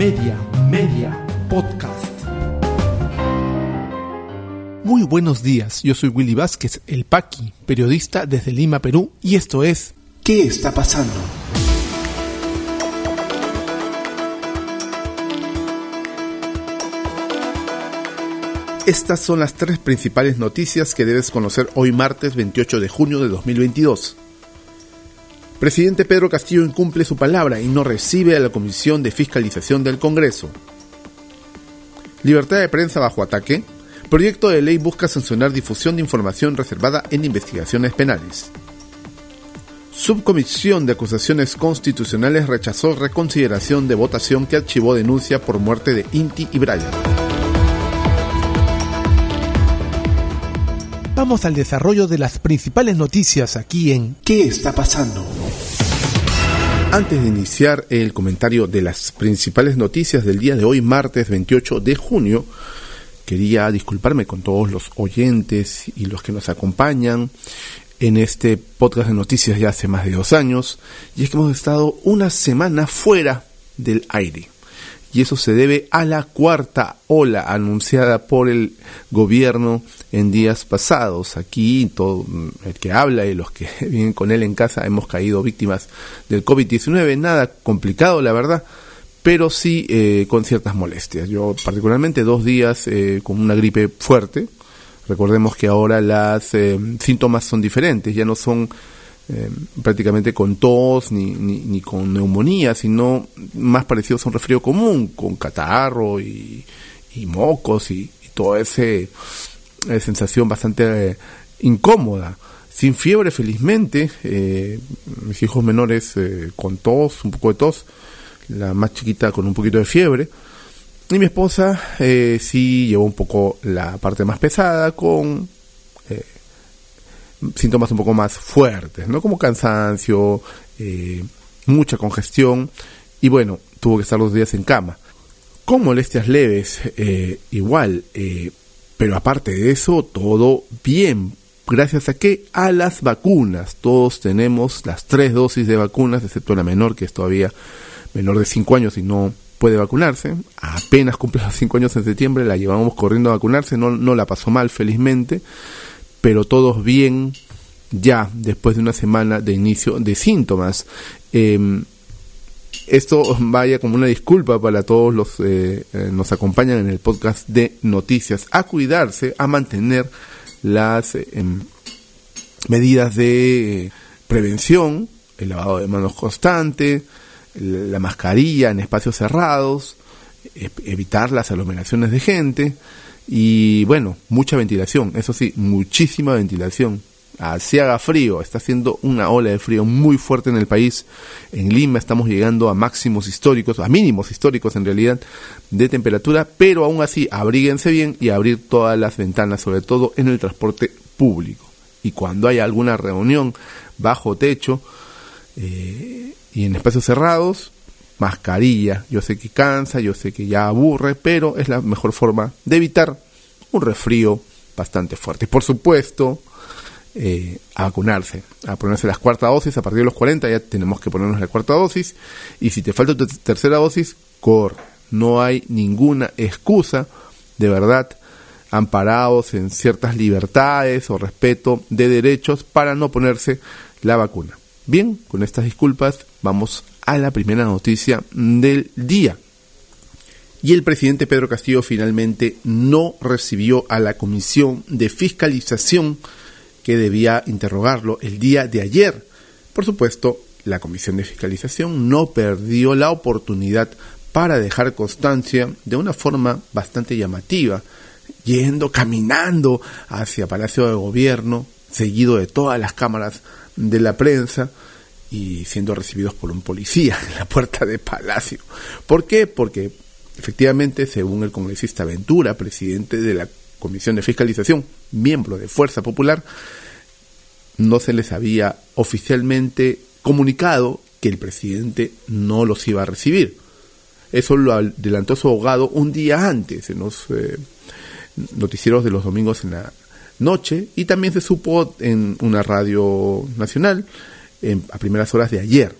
Media, Media, Podcast. Muy buenos días, yo soy Willy Vázquez, el Paqui, periodista desde Lima, Perú, y esto es ¿Qué está pasando? Estas son las tres principales noticias que debes conocer hoy martes 28 de junio de 2022. Presidente Pedro Castillo incumple su palabra y no recibe a la Comisión de Fiscalización del Congreso. Libertad de prensa bajo ataque. Proyecto de ley busca sancionar difusión de información reservada en investigaciones penales. Subcomisión de Acusaciones Constitucionales rechazó reconsideración de votación que archivó denuncia por muerte de Inti y Brian. Vamos al desarrollo de las principales noticias aquí en ¿Qué está pasando? Antes de iniciar el comentario de las principales noticias del día de hoy, martes 28 de junio, quería disculparme con todos los oyentes y los que nos acompañan en este podcast de noticias ya hace más de dos años, y es que hemos estado una semana fuera del aire y eso se debe a la cuarta ola anunciada por el gobierno en días pasados. Aquí todo el que habla y los que vienen con él en casa hemos caído víctimas del COVID-19, nada complicado la verdad, pero sí eh, con ciertas molestias. Yo particularmente dos días eh, con una gripe fuerte. Recordemos que ahora las eh, síntomas son diferentes, ya no son eh, prácticamente con tos ni, ni, con neumonía, sino más parecidos a un resfrío común, con catarro y, mocos y, toda esa eh, sensación bastante eh, incómoda. Sin fiebre, felizmente, mis hijos menores con tos, un poco de tos, la más chiquita con un poquito de fiebre, y mi esposa sí llevó un poco la parte más pesada con síntomas un poco más fuertes, ¿no? Como cansancio, eh, mucha congestión y bueno, tuvo que estar dos días en cama. Con molestias leves, eh, igual, eh, pero aparte de eso, todo bien. Gracias a qué? A las vacunas. Todos tenemos las tres dosis de vacunas, excepto la menor, que es todavía menor de 5 años y no puede vacunarse. Apenas cumple los 5 años en septiembre, la llevamos corriendo a vacunarse, no, no la pasó mal, felizmente pero todos bien ya después de una semana de inicio de síntomas. Em, esto vaya como una disculpa para todos los que eh, nos acompañan en el podcast de noticias, a cuidarse, a mantener las em, medidas de prevención, el lavado de manos constante, la mascarilla en espacios cerrados, evitar las aglomeraciones de gente, y bueno, mucha ventilación, eso sí, muchísima ventilación. Así haga frío, está haciendo una ola de frío muy fuerte en el país. En Lima estamos llegando a máximos históricos, a mínimos históricos en realidad, de temperatura, pero aún así, abríguense bien y abrir todas las ventanas, sobre todo en el transporte público. Y cuando haya alguna reunión bajo techo eh, y en espacios cerrados, mascarilla. Yo sé que cansa, yo sé que ya aburre, pero es la mejor forma de evitar un resfrío bastante fuerte. Por supuesto, eh, a vacunarse, a ponerse las cuarta dosis, a partir de los 40 ya tenemos que ponernos la cuarta dosis, y si te falta tu tercera dosis, corre. No hay ninguna excusa, de verdad, amparados en ciertas libertades o respeto de derechos para no ponerse la vacuna. Bien, con estas disculpas vamos a la primera noticia del día. Y el presidente Pedro Castillo finalmente no recibió a la comisión de fiscalización que debía interrogarlo el día de ayer. Por supuesto, la comisión de fiscalización no perdió la oportunidad para dejar constancia de una forma bastante llamativa, yendo caminando hacia Palacio de Gobierno, seguido de todas las cámaras de la prensa, y siendo recibidos por un policía en la puerta de Palacio. ¿Por qué? Porque efectivamente, según el congresista Ventura, presidente de la Comisión de Fiscalización, miembro de Fuerza Popular, no se les había oficialmente comunicado que el presidente no los iba a recibir. Eso lo adelantó su abogado un día antes en los eh, noticieros de los domingos en la noche y también se supo en una radio nacional a primeras horas de ayer.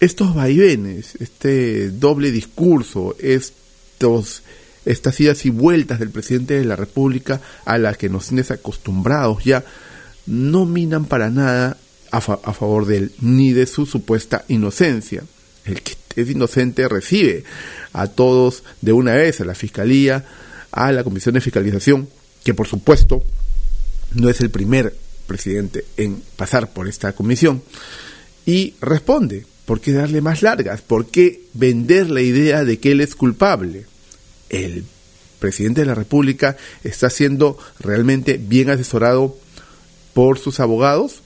estos vaivenes, este doble discurso, estos, estas idas y vueltas del presidente de la República a las que nos tienes acostumbrados ya, no minan para nada a, a favor de él, ni de su supuesta inocencia. El que es inocente recibe a todos de una vez, a la Fiscalía, a la Comisión de Fiscalización, que por supuesto no es el primer presidente en pasar por esta comisión, y responde, ¿por qué darle más largas? ¿Por qué vender la idea de que él es culpable? El presidente de la República está siendo realmente bien asesorado por sus abogados.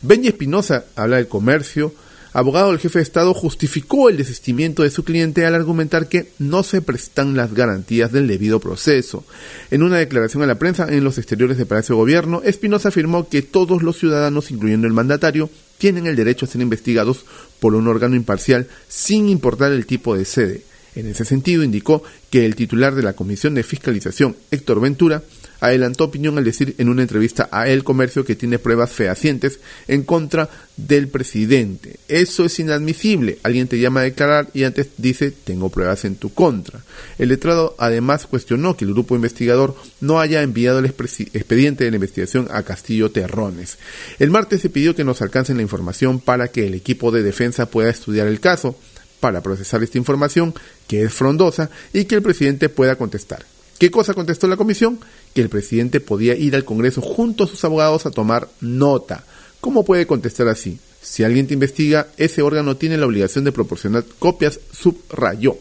Benny Espinosa habla del comercio, abogado del jefe de Estado, justificó el desistimiento de su cliente al argumentar que no se prestan las garantías del debido proceso. En una declaración a la prensa en los exteriores del Palacio de Gobierno, Espinosa afirmó que todos los ciudadanos, incluyendo el mandatario, tienen el derecho a ser investigados por un órgano imparcial sin importar el tipo de sede. En ese sentido, indicó que el titular de la Comisión de Fiscalización, Héctor Ventura, adelantó opinión al decir en una entrevista a El Comercio que tiene pruebas fehacientes en contra del presidente. Eso es inadmisible. Alguien te llama a declarar y antes dice tengo pruebas en tu contra. El letrado además cuestionó que el grupo investigador no haya enviado el expediente de la investigación a Castillo Terrones. El martes se pidió que nos alcancen la información para que el equipo de defensa pueda estudiar el caso para procesar esta información, que es frondosa, y que el presidente pueda contestar. ¿Qué cosa contestó la comisión? Que el presidente podía ir al Congreso junto a sus abogados a tomar nota. ¿Cómo puede contestar así? Si alguien te investiga, ese órgano tiene la obligación de proporcionar copias, subrayó.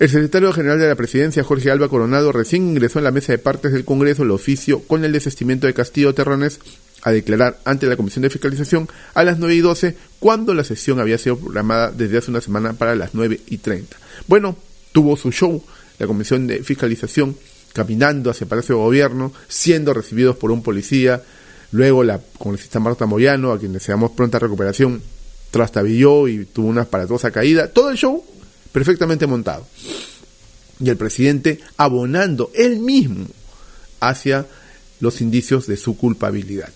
El secretario general de la presidencia, Jorge Alba Coronado, recién ingresó en la mesa de partes del Congreso el oficio con el desestimiento de Castillo Terrones a declarar ante la Comisión de Fiscalización a las 9 y 12, cuando la sesión había sido programada desde hace una semana para las 9 y 30. Bueno, tuvo su show la Comisión de Fiscalización caminando hacia el Palacio de Gobierno, siendo recibidos por un policía, luego la congresista Marta Moyano, a quien deseamos pronta recuperación, trastabilló y tuvo una aparatosa caída, todo el show perfectamente montado. Y el presidente abonando él mismo hacia los indicios de su culpabilidad.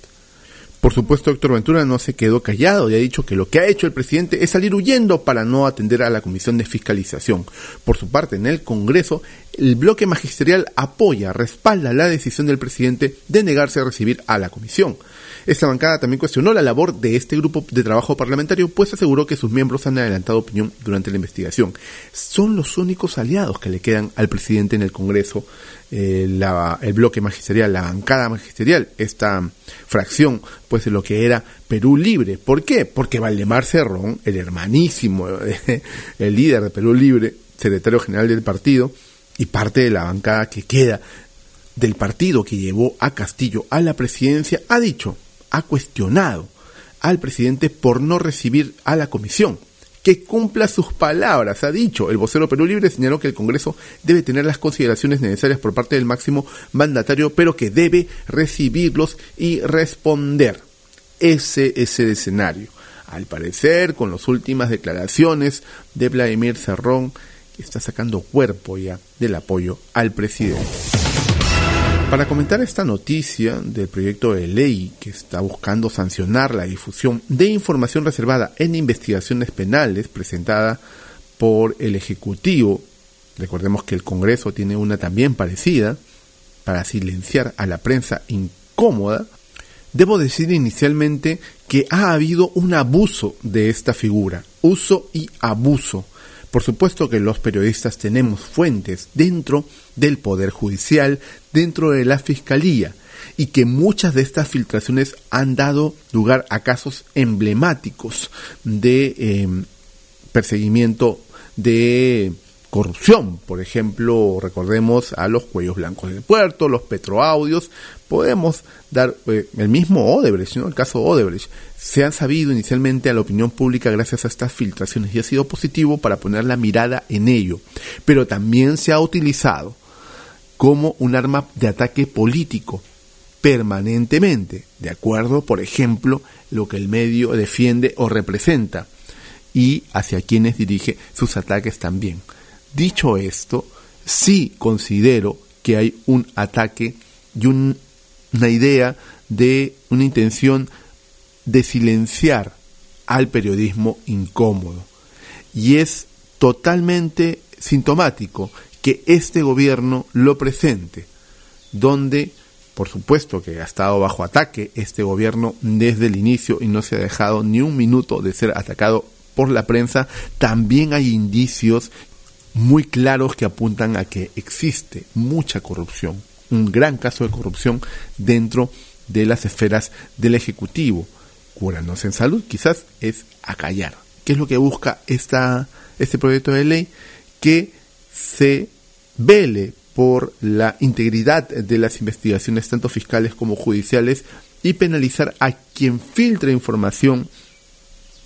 Por supuesto, Héctor Ventura no se quedó callado y ha dicho que lo que ha hecho el presidente es salir huyendo para no atender a la Comisión de Fiscalización. Por su parte, en el Congreso, el bloque magisterial apoya, respalda la decisión del presidente de negarse a recibir a la comisión. Esta bancada también cuestionó la labor de este grupo de trabajo parlamentario, pues aseguró que sus miembros han adelantado opinión durante la investigación. Son los únicos aliados que le quedan al presidente en el Congreso, eh, el bloque magisterial, la bancada magisterial, esta fracción, pues de lo que era Perú Libre. ¿Por qué? Porque Valdemar Cerrón, el hermanísimo, el líder de Perú Libre, secretario general del partido, y parte de la bancada que queda del partido que llevó a Castillo a la presidencia, ha dicho ha cuestionado al presidente por no recibir a la comisión. Que cumpla sus palabras, ha dicho. El vocero Perú Libre señaló que el Congreso debe tener las consideraciones necesarias por parte del máximo mandatario, pero que debe recibirlos y responder. Ese es el escenario. Al parecer, con las últimas declaraciones de Vladimir Cerrón, está sacando cuerpo ya del apoyo al presidente. Para comentar esta noticia del proyecto de ley que está buscando sancionar la difusión de información reservada en investigaciones penales presentada por el Ejecutivo, recordemos que el Congreso tiene una también parecida, para silenciar a la prensa incómoda, debo decir inicialmente que ha habido un abuso de esta figura, uso y abuso por supuesto que los periodistas tenemos fuentes dentro del Poder Judicial, dentro de la Fiscalía, y que muchas de estas filtraciones han dado lugar a casos emblemáticos de em, perseguimiento de corrupción. Por ejemplo, recordemos a los cuellos blancos del puerto, los petroaudios. Podemos dar eh, el mismo Odebrecht, ¿no? el caso Odebrecht. Se han sabido inicialmente a la opinión pública gracias a estas filtraciones y ha sido positivo para poner la mirada en ello. Pero también se ha utilizado como un arma de ataque político permanentemente, de acuerdo, por ejemplo, lo que el medio defiende o representa y hacia quienes dirige sus ataques también. Dicho esto, sí considero que hay un ataque y una idea de una intención de silenciar al periodismo incómodo. Y es totalmente sintomático que este gobierno lo presente, donde por supuesto que ha estado bajo ataque este gobierno desde el inicio y no se ha dejado ni un minuto de ser atacado por la prensa, también hay indicios muy claros que apuntan a que existe mucha corrupción, un gran caso de corrupción dentro de las esferas del Ejecutivo. Cúranos en salud quizás es acallar. ¿Qué es lo que busca esta, este proyecto de ley? Que se vele por la integridad de las investigaciones tanto fiscales como judiciales y penalizar a quien filtre información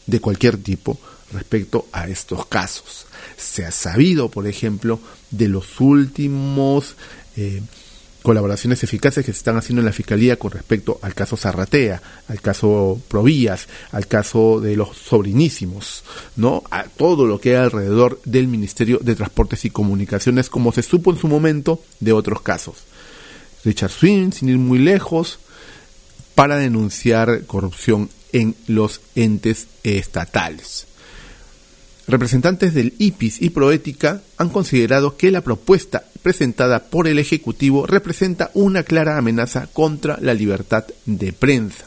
de cualquier tipo respecto a estos casos. Se ha sabido, por ejemplo, de los últimos eh, colaboraciones eficaces que se están haciendo en la Fiscalía con respecto al caso Zarratea, al caso Provías, al caso de los sobrinísimos, ¿no? A todo lo que hay alrededor del Ministerio de Transportes y Comunicaciones, como se supo en su momento de otros casos. Richard Swin, sin ir muy lejos, para denunciar corrupción en los entes estatales. Representantes del IPIS y Proética han considerado que la propuesta presentada por el Ejecutivo representa una clara amenaza contra la libertad de prensa.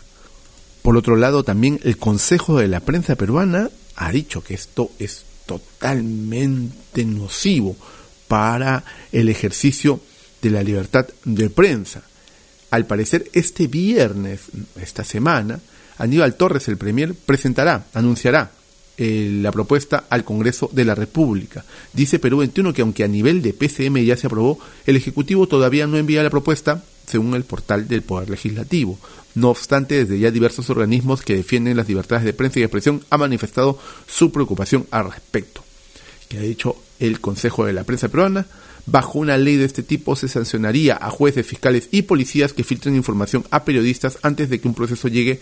Por otro lado, también el Consejo de la Prensa Peruana ha dicho que esto es totalmente nocivo para el ejercicio de la libertad de prensa. Al parecer, este viernes, esta semana, Aníbal Torres, el Premier, presentará, anunciará eh, la propuesta al Congreso de la República. Dice Perú 21 que aunque a nivel de PCM ya se aprobó, el Ejecutivo todavía no envía la propuesta según el portal del Poder Legislativo. No obstante, desde ya diversos organismos que defienden las libertades de prensa y expresión han manifestado su preocupación al respecto. Que ha dicho el Consejo de la Prensa Peruana, bajo una ley de este tipo se sancionaría a jueces, fiscales y policías que filtren información a periodistas antes de que un proceso llegue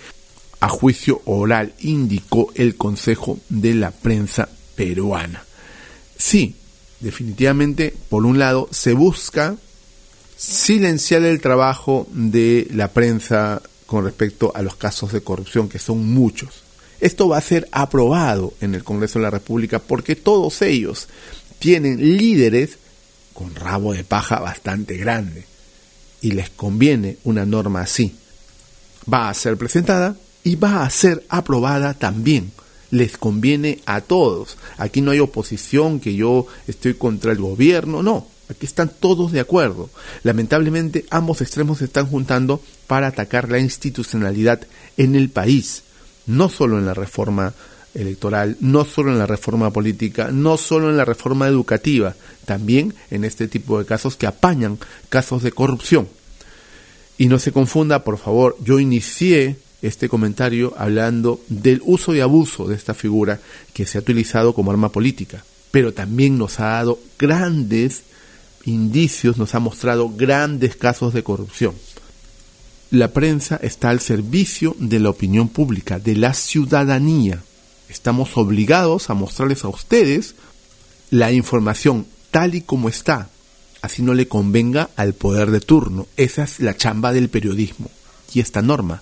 a juicio oral, indicó el Consejo de la Prensa Peruana. Sí, definitivamente, por un lado, se busca silenciar el trabajo de la prensa con respecto a los casos de corrupción, que son muchos. Esto va a ser aprobado en el Congreso de la República porque todos ellos tienen líderes con rabo de paja bastante grande y les conviene una norma así. Va a ser presentada y va a ser aprobada también. Les conviene a todos. Aquí no hay oposición que yo estoy contra el gobierno, no. Aquí están todos de acuerdo. Lamentablemente ambos extremos se están juntando para atacar la institucionalidad en el país, no solo en la reforma electoral, no solo en la reforma política, no solo en la reforma educativa, también en este tipo de casos que apañan casos de corrupción. Y no se confunda, por favor, yo inicié este comentario hablando del uso y abuso de esta figura que se ha utilizado como arma política, pero también nos ha dado grandes indicios, nos ha mostrado grandes casos de corrupción. La prensa está al servicio de la opinión pública, de la ciudadanía. Estamos obligados a mostrarles a ustedes la información tal y como está, así no le convenga al poder de turno. Esa es la chamba del periodismo. Y esta norma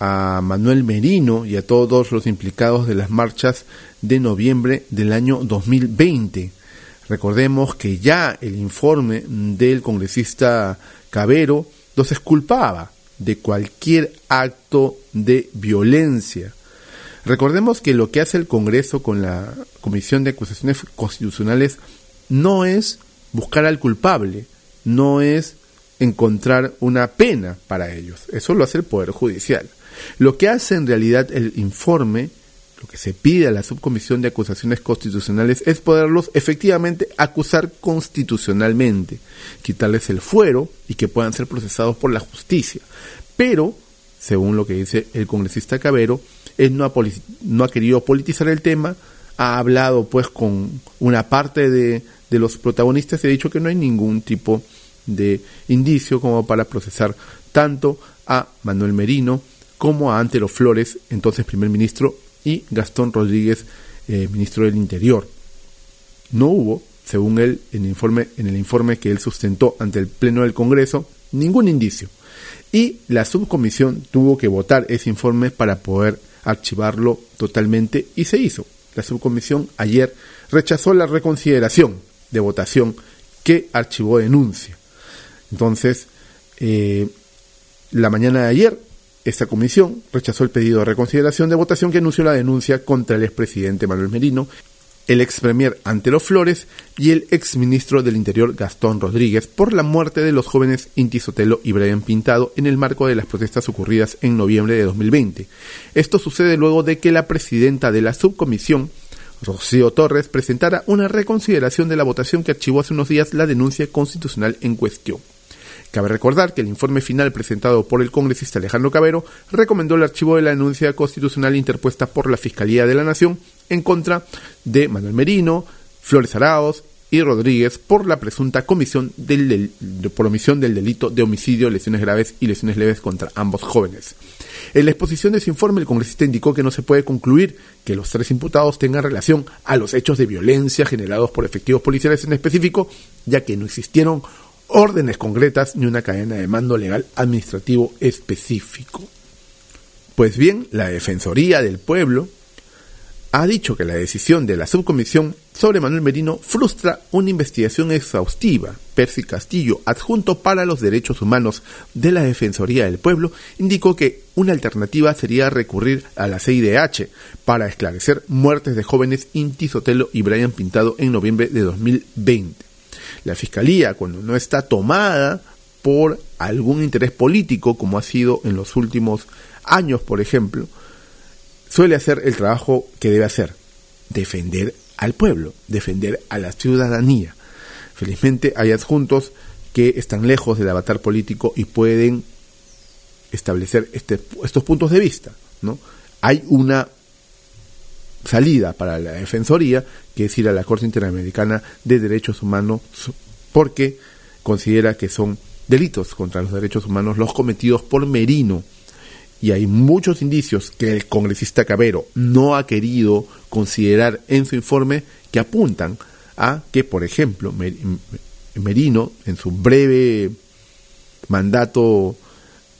a Manuel Merino y a todos los implicados de las marchas de noviembre del año 2020. Recordemos que ya el informe del congresista Cabero los exculpaba de cualquier acto de violencia. Recordemos que lo que hace el Congreso con la Comisión de Acusaciones Constitucionales no es buscar al culpable, no es encontrar una pena para ellos. Eso lo hace el Poder Judicial. Lo que hace en realidad el informe, lo que se pide a la Subcomisión de Acusaciones Constitucionales es poderlos efectivamente acusar constitucionalmente, quitarles el fuero y que puedan ser procesados por la justicia. Pero, según lo que dice el congresista Cabero, él no ha, no ha querido politizar el tema, ha hablado pues con una parte de, de los protagonistas y ha dicho que no hay ningún tipo de indicio como para procesar tanto a Manuel Merino como a Antero Flores, entonces primer ministro, y Gastón Rodríguez, eh, ministro del Interior. No hubo, según él, en el, informe, en el informe que él sustentó ante el Pleno del Congreso, ningún indicio. Y la subcomisión tuvo que votar ese informe para poder archivarlo totalmente y se hizo. La subcomisión ayer rechazó la reconsideración de votación que archivó denuncia. Entonces, eh, la mañana de ayer, esta comisión rechazó el pedido de reconsideración de votación que anunció la denuncia contra el expresidente Manuel Merino, el ex premier Antero Flores y el ex ministro del Interior Gastón Rodríguez por la muerte de los jóvenes Inti Sotelo y Brian Pintado en el marco de las protestas ocurridas en noviembre de 2020. Esto sucede luego de que la presidenta de la subcomisión Rocío Torres presentara una reconsideración de la votación que archivó hace unos días la denuncia constitucional en cuestión. Cabe recordar que el informe final presentado por el congresista Alejandro Cabero recomendó el archivo de la denuncia constitucional interpuesta por la Fiscalía de la Nación en contra de Manuel Merino, Flores Araos y Rodríguez por la presunta comisión del, por omisión del delito de homicidio, lesiones graves y lesiones leves contra ambos jóvenes. En la exposición de ese informe, el congresista indicó que no se puede concluir que los tres imputados tengan relación a los hechos de violencia generados por efectivos policiales en específico, ya que no existieron órdenes concretas ni una cadena de mando legal administrativo específico. Pues bien, la Defensoría del Pueblo ha dicho que la decisión de la subcomisión sobre Manuel Merino frustra una investigación exhaustiva. Percy Castillo, adjunto para los derechos humanos de la Defensoría del Pueblo, indicó que una alternativa sería recurrir a la CIDH para esclarecer muertes de jóvenes Inti Sotelo y Brian Pintado en noviembre de 2020. La Fiscalía, cuando no está tomada por algún interés político, como ha sido en los últimos años, por ejemplo, suele hacer el trabajo que debe hacer, defender al pueblo, defender a la ciudadanía. Felizmente hay adjuntos que están lejos del avatar político y pueden establecer este, estos puntos de vista. ¿no? Hay una salida para la Defensoría, que es ir a la Corte Interamericana de Derechos Humanos, porque considera que son delitos contra los derechos humanos los cometidos por Merino. Y hay muchos indicios que el congresista Cabero no ha querido considerar en su informe que apuntan a que, por ejemplo, Merino, en su breve mandato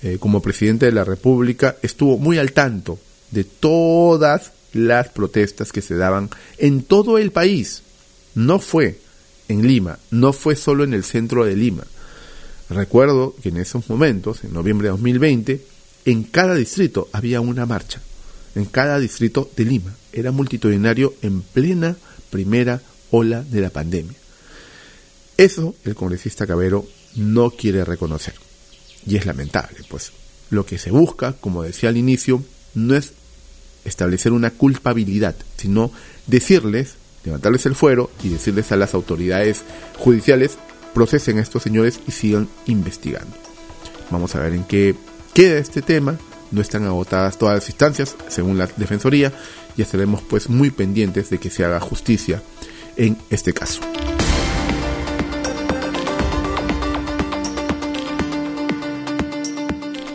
eh, como presidente de la República, estuvo muy al tanto de todas las protestas que se daban en todo el país. No fue en Lima, no fue solo en el centro de Lima. Recuerdo que en esos momentos, en noviembre de 2020, en cada distrito había una marcha, en cada distrito de Lima. Era multitudinario en plena primera ola de la pandemia. Eso el congresista Cabero no quiere reconocer. Y es lamentable, pues lo que se busca, como decía al inicio, no es establecer una culpabilidad, sino decirles, levantarles el fuero y decirles a las autoridades judiciales, procesen a estos señores y sigan investigando. Vamos a ver en qué queda este tema. No están agotadas todas las instancias, según la Defensoría, y estaremos pues muy pendientes de que se haga justicia en este caso.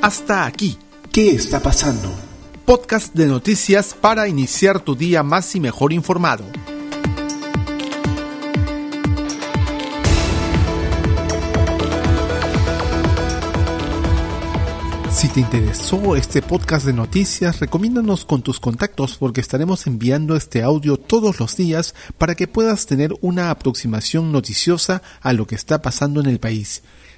Hasta aquí. ¿Qué está pasando? Podcast de noticias para iniciar tu día más y mejor informado. Si te interesó este podcast de noticias, recomiéndanos con tus contactos porque estaremos enviando este audio todos los días para que puedas tener una aproximación noticiosa a lo que está pasando en el país.